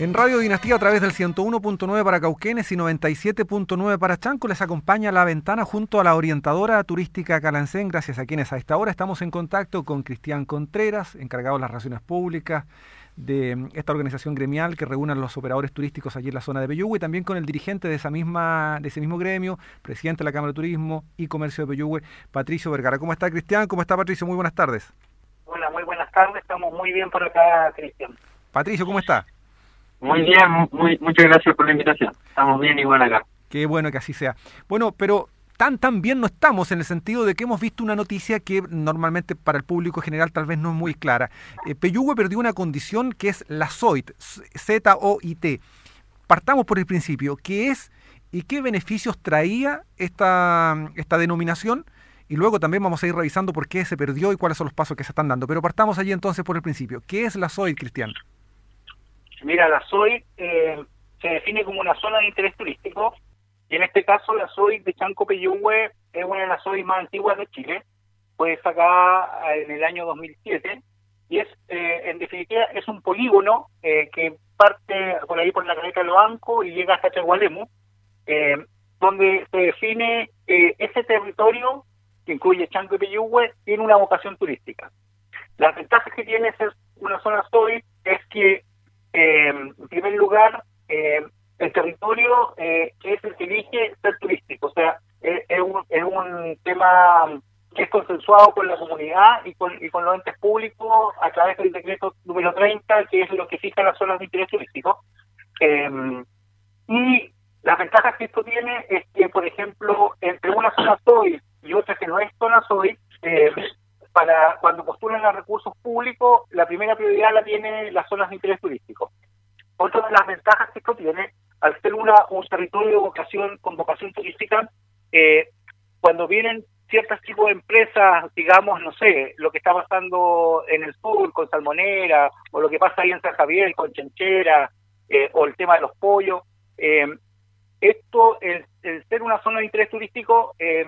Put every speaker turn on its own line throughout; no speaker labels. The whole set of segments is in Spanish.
En Radio Dinastía a través del 101.9 para Cauquenes y 97.9 para Chanco les acompaña La Ventana junto a la orientadora turística Calancén, gracias a quienes a esta hora estamos en contacto con Cristian Contreras, encargado de las relaciones públicas de esta organización gremial que reúne a los operadores turísticos allí en la zona de Peyúgue, y también con el dirigente de esa misma de ese mismo gremio, presidente de la Cámara de Turismo y Comercio de Peyúgue, Patricio Vergara. ¿Cómo está Cristian? ¿Cómo está Patricio? Muy buenas tardes.
Hola, muy buenas tardes. Estamos muy bien por acá, Cristian.
Patricio, ¿cómo está?
Muy bien, muy, muchas gracias por la invitación. Estamos bien igual acá.
Qué bueno que así sea. Bueno, pero tan tan bien no estamos en el sentido de que hemos visto una noticia que normalmente para el público general tal vez no es muy clara. Eh, Peyúgue perdió una condición que es la ZOIT, Z-O-I-T. Partamos por el principio. ¿Qué es y qué beneficios traía esta, esta denominación? Y luego también vamos a ir revisando por qué se perdió y cuáles son los pasos que se están dando. Pero partamos allí entonces por el principio. ¿Qué es la ZOIT, Cristian?
Mira, la SOI eh, se define como una zona de interés turístico y en este caso la SOI de Chanco Peyúgue es una de las SOI más antiguas de Chile. Fue sacada en el año 2007 y es, eh, en definitiva, es un polígono eh, que parte por ahí por la caleta de Loanco y llega hasta Chagualemu, donde se define ese territorio que incluye Chanco y Peyúgue tiene una vocación turística. Las ventajas que tiene ser una zona SOI es que eh, en primer lugar, eh, el territorio eh, es el que elige ser turístico, o sea, es, un, es un tema que es consensuado con la comunidad y con, y con los entes públicos a través del decreto número 30, que es lo que fija las zonas de interés turístico. y las ventajas que esto tiene es que, por ejemplo, entre una zona SOI y otra que no es zona SOI, para cuando postulan a recursos públicos, la primera prioridad la tiene las zonas de interés turístico. Otra de las ventajas que esto tiene, al ser una, un territorio de vocación, con vocación turística, eh, cuando vienen ciertos tipos de empresas, digamos, no sé, lo que está pasando en el sur con Salmonera, o lo que pasa ahí en San Javier con Chenchera, eh, o el tema de los pollos, eh, esto, el, el, ser una zona de interés turístico, eh,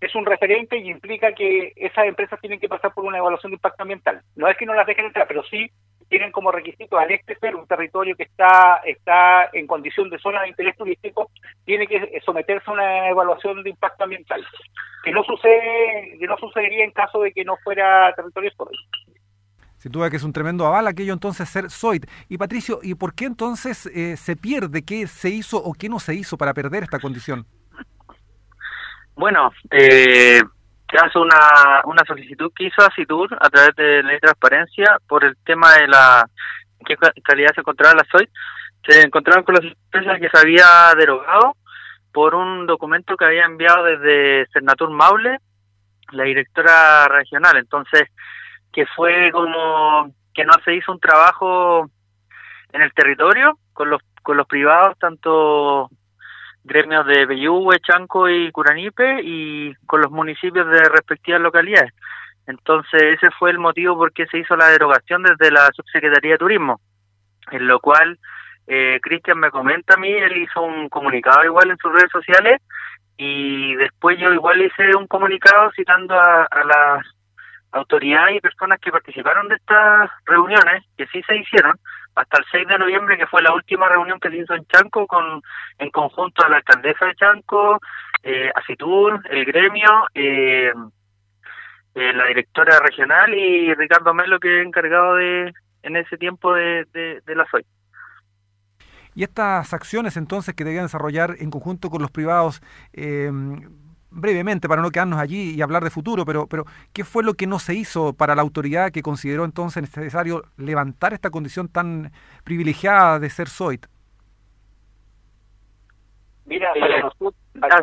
es un referente y implica que esas empresas tienen que pasar por una evaluación de impacto ambiental. No es que no las dejen entrar, pero sí tienen como requisito al este ser un territorio que está está en condición de zona de interés turístico, tiene que someterse a una evaluación de impacto ambiental, que no sucede que no sucedería en caso de que no fuera territorio SOIT.
Sin duda que es un tremendo aval aquello entonces ser SOIT. Y Patricio, ¿y por qué entonces eh, se pierde? ¿Qué se hizo o qué no se hizo para perder esta condición?
Bueno, eh, hace una, una solicitud que hizo Asitur a través de ley transparencia por el tema de la calidad se encontraba la SOI. Se encontraron con las empresas que se había derogado por un documento que había enviado desde Senatur Maule, la directora regional. Entonces, que fue como que no se hizo un trabajo en el territorio con los con los privados, tanto gremios de Bellúgue, Chanco y Curanipe y con los municipios de respectivas localidades. Entonces ese fue el motivo por qué se hizo la derogación desde la Subsecretaría de Turismo, en lo cual eh, Cristian me comenta a mí, él hizo un comunicado igual en sus redes sociales y después yo igual hice un comunicado citando a, a las autoridades y personas que participaron de estas reuniones, que sí se hicieron, hasta el 6 de noviembre, que fue la última reunión que se hizo en Chanco, con en conjunto a la alcaldesa de Chanco, eh, Asitur, el gremio, eh, eh, la directora regional y Ricardo Melo, que es encargado de en ese tiempo de, de, la SOI.
Y estas acciones entonces que debían desarrollar en conjunto con los privados, eh, brevemente para no quedarnos allí y hablar de futuro, pero, pero ¿qué fue lo que no se hizo para la autoridad que consideró entonces necesario levantar esta condición tan privilegiada de ser SOIT?
Mira, para nosotros, ah,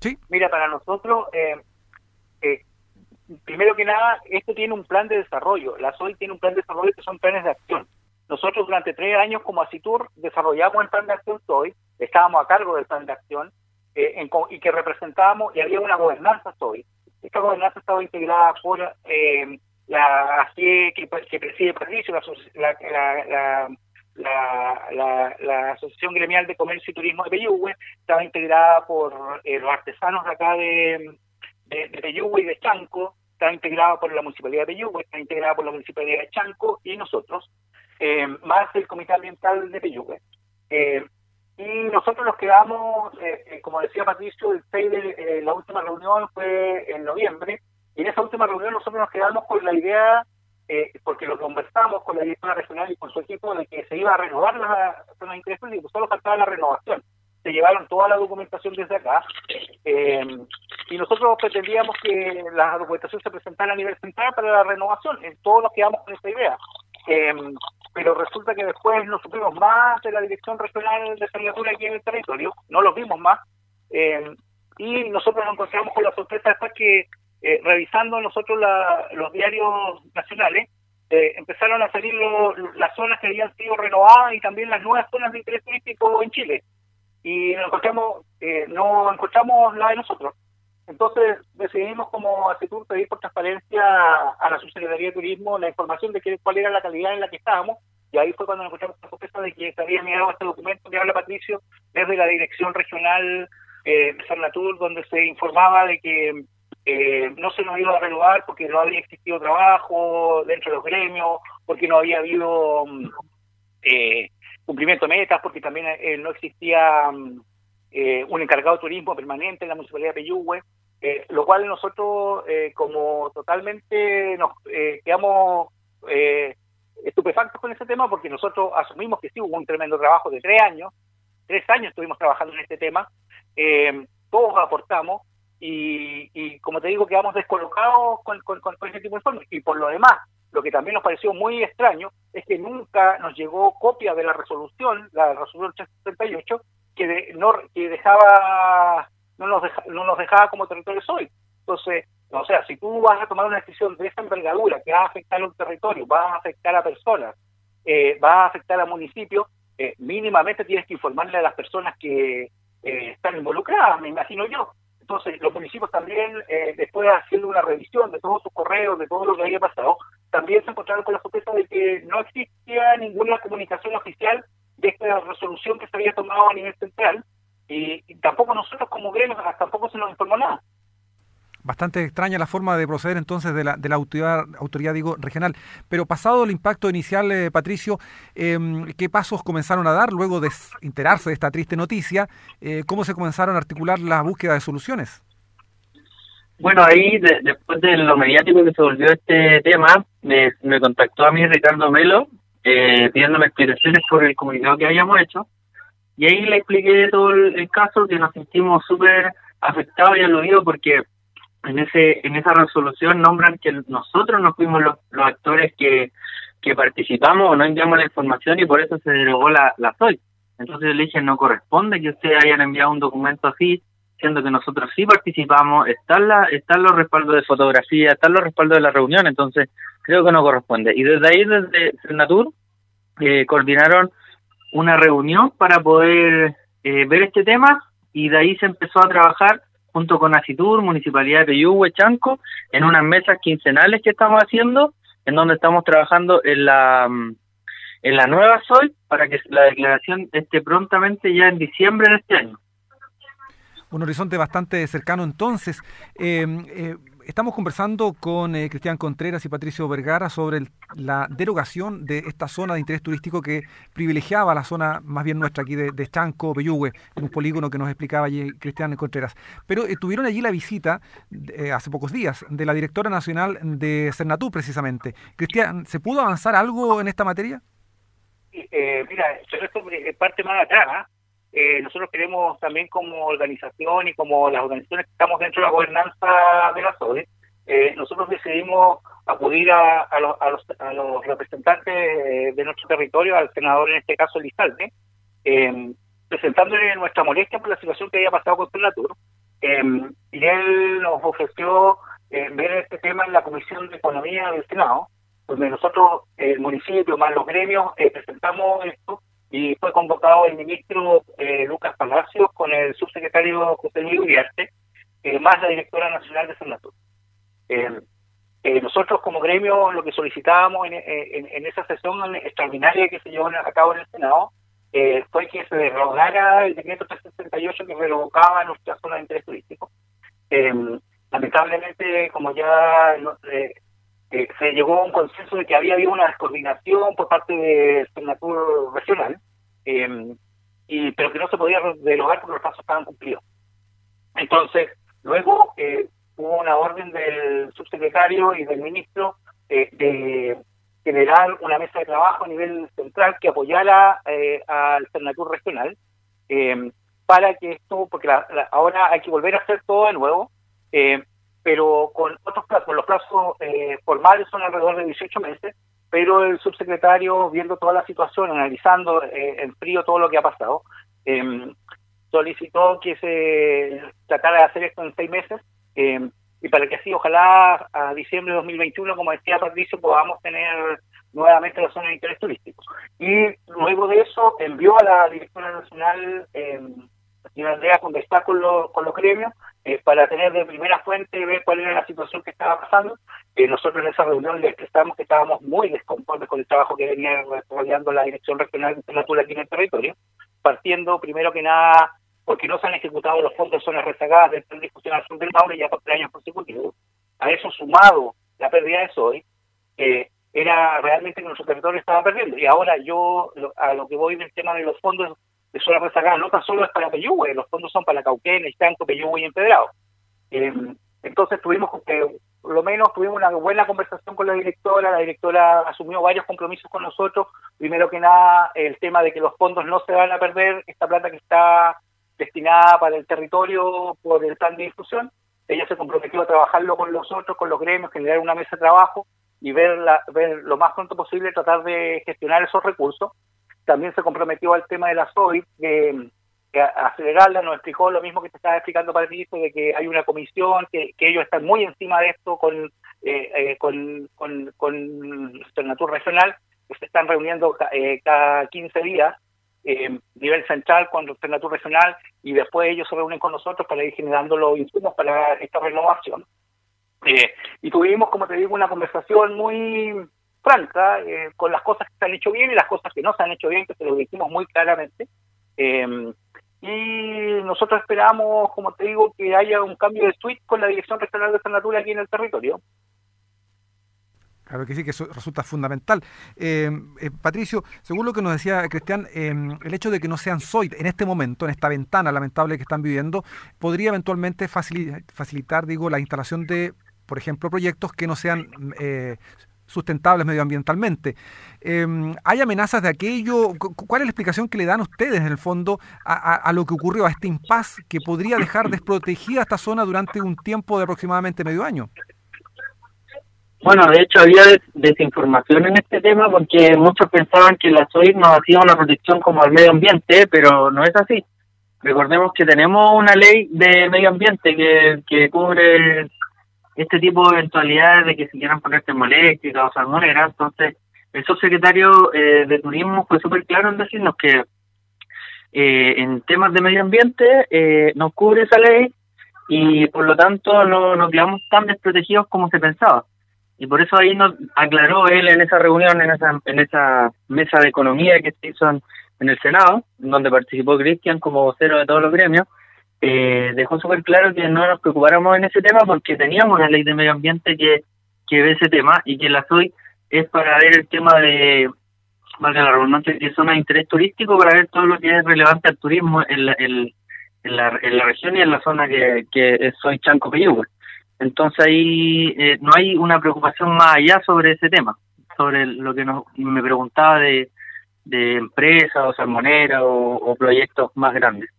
¿Sí?
Mira, para nosotros, eh, eh, primero que nada, esto tiene un plan de desarrollo. La SOIT tiene un plan de desarrollo que son planes de acción. Nosotros durante tres años como Asitur desarrollamos el plan de acción SOIT, estábamos a cargo del plan de acción, eh, y que representábamos, y había una gobernanza hoy. Esta gobernanza estaba integrada por eh, la ACIE que, preside Patricio, la, la, Asociación Gremial de Comercio y Turismo de Peyúgue, estaba integrada por eh, los artesanos de acá de, de, de Peyúgue y de Chanco, estaba integrada por la Municipalidad de Peyúgue, estaba integrada por la Municipalidad de Chanco y nosotros. eh, más el Comité Ambiental de Peyúgue. Eh, y nosotros nos quedamos, eh, como decía Patricio, el 6 de la última reunión fue en noviembre, y en esa última reunión nosotros nos quedamos con la idea, porque lo conversamos con la directora regional y con su equipo, de que se iba a renovar la zona de interés y solo faltaba la renovación. Se llevaron toda la documentación desde acá, y nosotros pretendíamos que la documentación se presentara a nivel central para la renovación. En todos nos quedamos con esa idea. Eh, pero resulta que después no supimos más de la Dirección Regional de Sanidad aquí en el territorio, no los vimos más, eh, y nosotros nos encontramos con la sorpresa después que, eh, revisando nosotros los diarios nacionales, eh, empezaron a salir las zonas que habían sido renovadas y también las nuevas zonas de interés turístico en Chile. Y nos encontramos, no encontramos la de nosotros. Entonces decidimos como ACETUR pedir por transparencia a la Subsecretaría de Turismo la información de que, cuál era la calidad en la que estábamos y ahí fue cuando nos encontramos la sorpresa de que se había enviado este documento que habla Patricio desde la Dirección Regional eh, de Sarnatur donde se informaba de que eh, no se nos iba a renovar porque no había existido trabajo dentro de los gremios, porque no había habido mm, eh, cumplimiento de metas, porque también eh, no existía mm, eh, un encargado de turismo permanente en la Municipalidad de Peyúgue. Eh, lo cual nosotros eh, como totalmente nos eh, quedamos estupefactos con ese tema porque nosotros asumimos que sí hubo un tremendo trabajo de tres años, tres años estuvimos trabajando en este tema, todos aportamos y, como te digo quedamos descolocados con, con, ese tipo de informes y por lo demás lo que también nos pareció muy extraño es que nunca nos llegó copia de la resolución, la resolución 338, que, no, que dejaba no nos, no nos dejaba como territorio hoy. Entonces, o sea, si tú vas a tomar una decisión de esa envergadura que va a afectar a un territorio, va a afectar a personas, eh, va a afectar a municipios, eh, mínimamente tienes que informarle a las personas que eh, están involucradas, me imagino yo. Entonces, los municipios también, después haciendo una revisión de todos sus correos, de todo lo que había pasado, también se encontraron con la sorpresa de que no existía ninguna comunicación oficial de esta resolución que se había tomado a nivel central, y, tampoco nosotros como gremios tampoco se nos informó nada.
Bastante extraña la forma de proceder entonces de la, de la autoridad, autoridad digo, regional. Pero pasado el impacto inicial, eh, Patricio, em, ¿qué pasos comenzaron a dar luego de enterarse de esta triste noticia? Eh, ¿Cómo se comenzaron a articular la búsqueda de soluciones?
Bueno, ahí después de lo mediático que se volvió este tema, me, me contactó a mí Ricardo Melo eh, pidiéndome explicaciones por el comunicado que habíamos hecho y ahí le expliqué todo el, caso, que nos sentimos súper afectados y aludidos porque en ese en esa resolución nombran que nosotros no fuimos los, actores que, que participamos o no enviamos la información y por eso se derogó la, la SOI. Entonces le dije, no corresponde que ustedes hayan enviado un documento así, siendo que nosotros sí participamos, están, la, están los respaldos de fotografía, están los respaldos de la reunión, entonces creo que no corresponde. Y desde ahí, desde Senatur, eh, coordinaron una reunión para poder eh, ver este tema y de ahí se empezó a trabajar junto con Acitur, Municipalidad de Peyúgue, Chanco, en unas mesas quincenales que estamos haciendo, en donde estamos trabajando en la en la nueva SOI para que la declaración esté prontamente ya en diciembre de este año.
Un horizonte bastante cercano entonces. Eh, eh, Estamos conversando con eh, Cristian Contreras y Patricio Vergara sobre la derogación de esta zona de interés turístico que privilegiaba la zona más bien nuestra aquí de, Chanco, Peyúgue, en un polígono que nos explicaba allí Cristian Contreras. Pero eh, tuvieron allí la visita eh, hace pocos días de la directora nacional de Cernatur precisamente. Cristian, ¿se pudo avanzar algo en esta materia?
mira, esto es parte más atrás. Eh, nosotros queremos también como organización y como las organizaciones que estamos dentro de la gobernanza de la SODE, eh, nosotros decidimos acudir a, a, los, a, los, representantes de nuestro territorio, al senador en este caso Lizalde, eh, presentándole nuestra molestia por la situación que había pasado con Senatur. Eh, y él nos ofreció eh, ver este tema en la Comisión de Economía del Senado, donde nosotros, el municipio más los gremios, presentamos esto y fue convocado el ministro eh, Lucas Palacios con el subsecretario José Luis Uriarte, eh, más la directora nacional de Senatur. Eh, nosotros como gremio lo que solicitábamos en, en, esa sesión extraordinaria que se llevó a cabo en el Senado fue que se derogara el decreto 368 que revocaba nuestra zona de interés turístico. lamentablemente, como ya eh, se llegó a un consenso de que había habido una descoordinación por parte de Senatur regional, em, y, pero que no se podía derogar porque los plazos estaban cumplidos. Entonces, luego eh, hubo una orden del subsecretario y del ministro eh, de generar una mesa de trabajo a nivel central que apoyara eh, al Senatur regional em, para que esto, porque ahora hay que volver a hacer todo de nuevo, pero con otros plazos, los plazos eh, formales son alrededor de 18 meses, pero el subsecretario, viendo toda la situación, analizando eh, en frío todo lo que ha pasado, em, solicitó que se tratara de hacer esto en seis meses, em, y para que así, ojalá a diciembre de 2021, como decía Patricio, podamos tener nuevamente la zona de interés turístico. Y luego de eso envió a la directora nacional, eh, señora Andrea, conversar con, con los gremios eh, para tener de primera fuente, ver cuál era la situación que estaba pasando. Eh, nosotros en esa reunión les expresamos que estábamos muy desconformes con el trabajo que venía desarrollando la Dirección Regional de Natura aquí en el territorio, partiendo primero que nada porque no se han ejecutado los fondos de zonas rezagadas del plan discusión sur del Maule ya por tres años consecutivos. A eso sumado la pérdida de SOI, eh, era realmente que nuestro territorio estaba perdiendo. Y ahora yo, a lo que voy del tema de los fondos de zona rezagada no tan solo es para Peyúgue, los fondos son para Cauquén, Estanco, Peyúgue y Empedrado. Eh, entonces tuvimos por lo menos tuvimos una buena conversación con la directora, la directora asumió varios compromisos con nosotros, primero que nada el tema de que los fondos no se van a perder, esta plata que está destinada para el territorio por el plan de difusión, ella se comprometió a trabajarlo con los otros, con los gremios, generar una mesa de trabajo y ver, la, ver lo más pronto posible, tratar de gestionar esos recursos también se comprometió al tema de la SOI, que, acelerarla, nos explicó lo mismo que te estaba explicando para ti, de que hay una comisión, que, ellos están muy encima de esto con, eh, eh, con, con, con Regional, que se están reuniendo eh, cada 15 días, eh, nivel central con Senatur Regional, y después ellos se reúnen con nosotros para ir generando los insumos para esta renovación. Eh, y tuvimos, como te digo, una conversación muy franca eh, con las cosas que se han hecho bien y las cosas que no se han hecho bien, que se lo dijimos muy claramente. Eh, y nosotros esperamos, como te digo, que haya un cambio de suite con la Dirección Regional de Sanatura aquí en el territorio.
Claro que sí, que eso resulta fundamental. Eh, Patricio, según lo que nos decía Cristian, el hecho de que no sean SOIT en este momento, en esta ventana lamentable que están viviendo, podría eventualmente facilitar, facilitar digo, la instalación de, por ejemplo, proyectos que no sean sustentables medioambientalmente. Em, ¿Hay amenazas de aquello? ¿Cuál es la explicación que le dan ustedes, en el fondo, a, lo que ocurrió, a este impas que podría dejar desprotegida esta zona durante un tiempo de aproximadamente medio año?
Bueno, de hecho había desinformación en este tema porque muchos pensaban que la SOI nos hacía una protección como al medio ambiente, pero no es así. Recordemos que tenemos una ley de medio ambiente que, que cubre este tipo de eventualidades de que se quieran poner termoeléctricas o salmoneras. Entonces, el subsecretario eh, de Turismo fue súper claro en decirnos que eh, en temas de medio ambiente eh, nos cubre esa ley y por lo tanto no nos quedamos tan desprotegidos como se pensaba. Y por eso ahí nos aclaró él en esa reunión, en esa, en esa mesa de economía que se hizo en, en el Senado, donde participó Cristian como vocero de todos los gremios, eh, dejó súper claro que no nos preocupáramos en ese tema porque teníamos una ley de medio ambiente que, que ve ese tema y que la SOI es para ver el tema de, valga la redundancia, que zona de interés turístico, para ver todo lo que es relevante al turismo en la, en, la, en la región y en la zona que, que soy Chanco Peyúgue. Entonces ahí eh, no hay una preocupación más allá sobre ese tema, sobre lo que nos, me preguntaba de, de empresas o salmoneras o proyectos más grandes.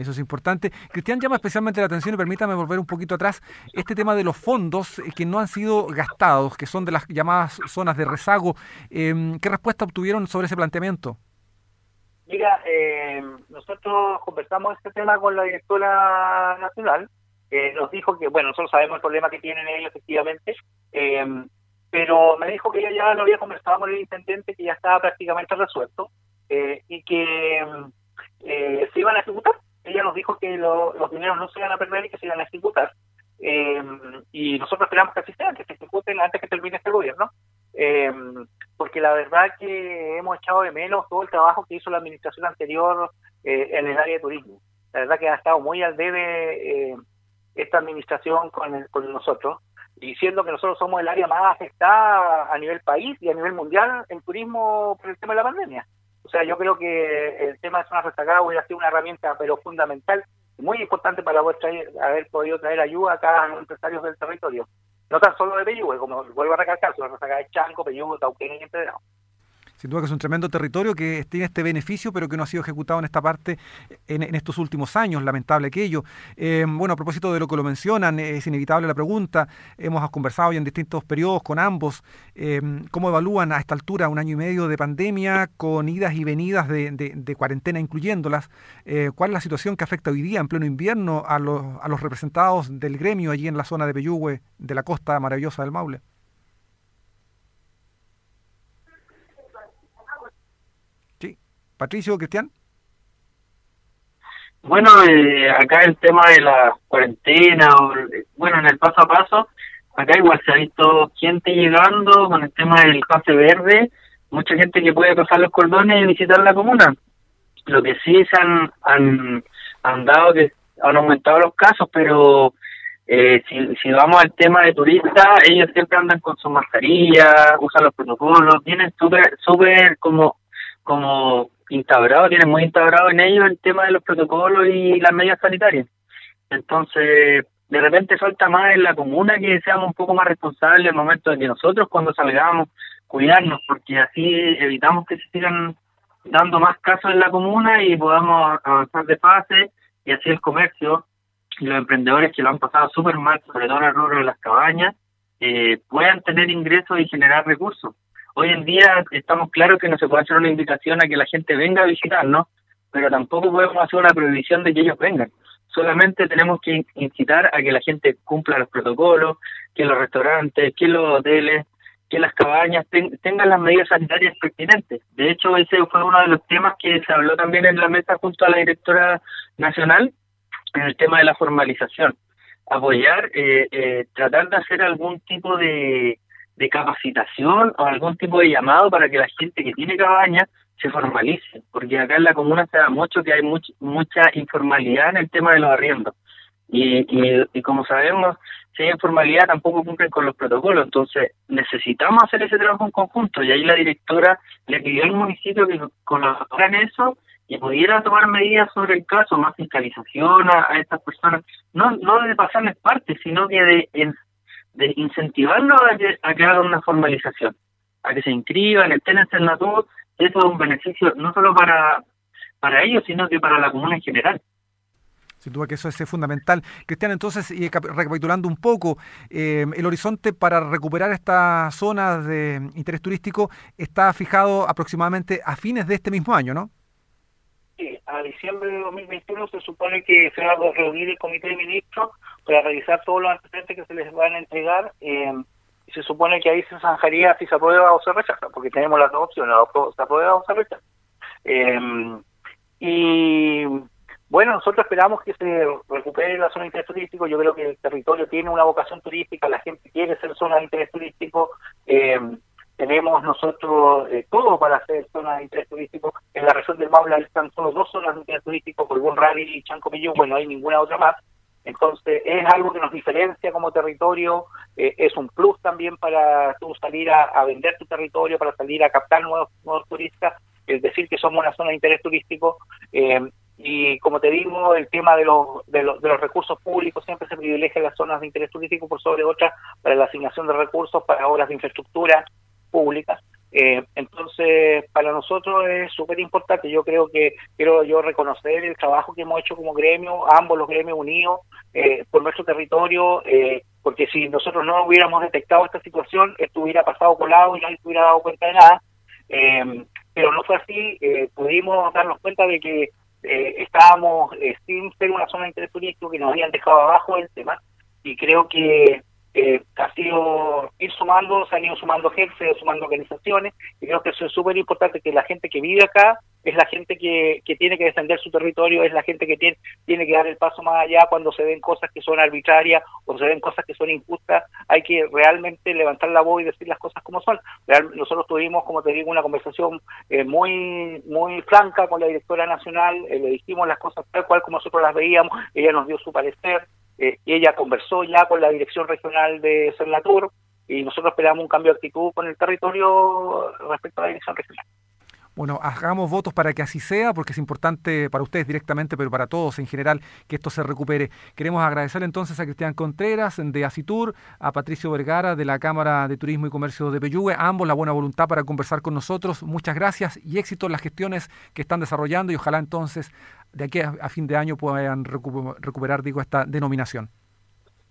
Eso es importante. Cristian llama especialmente la atención y permítame volver un poquito atrás, este tema de los fondos eh, que no han sido gastados, que son de las llamadas zonas de rezago. Em, ¿Qué respuesta obtuvieron sobre ese planteamiento?
Mira, eh, nosotros conversamos este tema con la directora nacional. Eh, nos dijo que, bueno, nosotros sabemos el problema que tienen ellos efectivamente, em, pero me dijo que ella ya lo había conversado con el intendente, que ya estaba prácticamente resuelto y que em, se iban a ejecutar ella nos dijo que los dineros no se iban a perder y que se iban a ejecutar. Eh, y nosotros esperamos que así sea, que se ejecuten antes que termine este gobierno, eh, porque la verdad que hemos echado de menos todo el trabajo que hizo la administración anterior eh, en el área de turismo. La verdad que ha estado muy al debe esta administración con, con nosotros diciendo que nosotros somos el área más afectada a nivel país y a nivel mundial en turismo por el tema de la pandemia. O sea, yo creo que el tema de zonas rezagadas hubiera sido una herramienta, pero fundamental, muy importante para haber podido traer ayuda a cada empresarios del territorio. No tan solo de Peyúgue, como vuelvo a recalcar, son rezagadas de Chanco, Peyúgue, Tauquén y Empedrado.
Sin duda que es un tremendo territorio que tiene este beneficio, pero que no ha sido ejecutado en esta parte en, estos últimos años, lamentable aquello. Eh, bueno, a propósito de lo que lo mencionan, es inevitable la pregunta. Hemos conversado ya en distintos periodos con ambos. Eh, ¿Cómo evalúan a esta altura un año y medio de pandemia con idas y venidas de, cuarentena incluyéndolas? Eh, ¿Cuál es la situación que afecta hoy día en pleno invierno a los, a los representados del gremio allí en la zona de Peyúgue, de la costa maravillosa del Maule? Patricio, Cristian.
Bueno, eh, acá el tema de la cuarentena, o, bueno, en el paso a paso, acá igual se ha visto gente llegando con el tema del pase verde, mucha gente que puede pasar los cordones y visitar la comuna. Lo que sí se han, han, han dado que han aumentado los casos, pero eh, si, vamos al tema de turistas, ellos siempre andan con su mascarilla, usan los protocolos, tienen súper, súper como, como instaurado, tienen muy instaurado en ellos el tema de los protocolos y las medidas sanitarias. Entonces, de repente falta más en la comuna que seamos un poco más responsables el momento de que nosotros cuando salgamos cuidarnos, porque así evitamos que se sigan dando más casos en la comuna y podamos avanzar de fase y así el comercio y los emprendedores que lo han pasado súper mal, sobre todo en el rubro de las cabañas, eh, puedan tener ingresos y generar recursos hoy en día estamos claros que no se puede hacer una invitación a que la gente venga a visitarnos, pero tampoco podemos hacer una prohibición de que ellos vengan. Solamente tenemos que incitar a que la gente cumpla los protocolos, que los restaurantes, que los hoteles, que las cabañas tengan las medidas sanitarias pertinentes. De hecho, ese fue uno de los temas que se habló también en la mesa junto a la directora nacional, en el tema de la formalización. Apoyar, eh, eh, tratar de hacer algún tipo de, de capacitación o algún tipo de llamado para que la gente que tiene cabaña se formalice, porque acá en la comuna se da mucho que hay mucha informalidad en el tema de los arriendos. Y, y, como sabemos, si hay informalidad tampoco cumplen con los protocolos, entonces necesitamos hacer ese trabajo en conjunto y ahí la directora le pidió al municipio que colaborara en eso y pudiera tomar medidas sobre el caso, más fiscalización a, estas personas, no, no de pasarles parte, sino que de de incentivarlos a que, a que hagan una formalización, a que se inscriban, estén en Cernatur, eso es un beneficio no solo para, para ellos, sino que para la comuna en general.
Sin duda que eso es fundamental. Cristian, entonces, y recapitulando un poco, eh, el horizonte para recuperar estas zonas de interés turístico está fijado aproximadamente a fines de este mismo año, ¿no?
Diciembre de 2021 se supone que se va a reunir el comité de ministros para revisar todos los antecedentes que se les van a entregar eh, y se supone que ahí se zanjaría si se aprueba o se rechaza, porque tenemos las dos opciones, se aprueba o se rechaza. Eh, y bueno, nosotros esperamos que se recupere la zona de interés turístico. Yo creo que el territorio tiene una vocación turística, la gente quiere ser zona de interés turístico. Eh, tenemos nosotros todo para hacer zona de interés turístico. En la región del Maule están solo dos zonas de interés turístico, Colbún Rally y Chancomillón, bueno, no hay ninguna otra más. Entonces, es algo que nos diferencia como territorio, eh, es un plus también para tú salir a, vender tu territorio, para salir a captar nuevos, nuevos turistas, es decir, que somos una zona de interés turístico. Eh, y como te digo, el tema de los, de, los, de los recursos públicos siempre se privilegia las zonas de interés turístico por sobre otras para la asignación de recursos para obras de infraestructura públicas. Eh, entonces, para nosotros es súper importante. Yo creo que quiero yo reconocer el trabajo que hemos hecho como gremio, ambos los gremios unidos, eh, por nuestro territorio, eh, porque si nosotros no hubiéramos detectado esta situación, esto hubiera pasado colado y nadie se hubiera dado cuenta de nada. pero no fue así. pudimos darnos cuenta de que estábamos sin ser una zona de interés turístico que nos habían dejado abajo el tema. Y creo que eh, ha sido ir sumando, se han ido sumando gente, se han ido sumando organizaciones, y creo que eso es súper importante, que la gente que vive acá es la gente que, que tiene que defender su territorio, es la gente que tiene, tiene que dar el paso más allá cuando se ven cosas que son arbitrarias o se ven cosas que son injustas, hay que realmente levantar la voz y decir las cosas como son. nosotros tuvimos, como te digo, una conversación eh, muy muy franca con la directora nacional, eh, le dijimos las cosas tal cual como nosotros las veíamos, ella nos dio su parecer, eh, ella conversó ya con la dirección regional de Cernatur y nosotros esperamos un cambio de actitud con el territorio respecto a la dirección regional.
Bueno, hagamos votos para que así sea, porque es importante para ustedes directamente, pero para todos en general, que esto se recupere. Queremos agradecer entonces a Cristian Contreras de Asitur, a Patricio Vergara de la Cámara de Turismo y Comercio de Peyúgue, ambos la buena voluntad para conversar con nosotros. Muchas gracias y éxito en las gestiones que están desarrollando y ojalá entonces de aquí a, fin de año puedan recuperar, digo, esta denominación.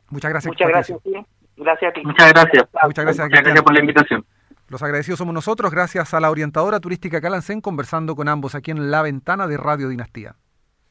Muchas gracias.
Muchas gracias. Gracias a ti.
Muchas gracias.
Muchas gracias,
Muchas gracias por la invitación.
Los agradecidos somos nosotros, gracias a la orientadora turística Calancén, conversando con ambos aquí en la ventana de Radio Dinastía.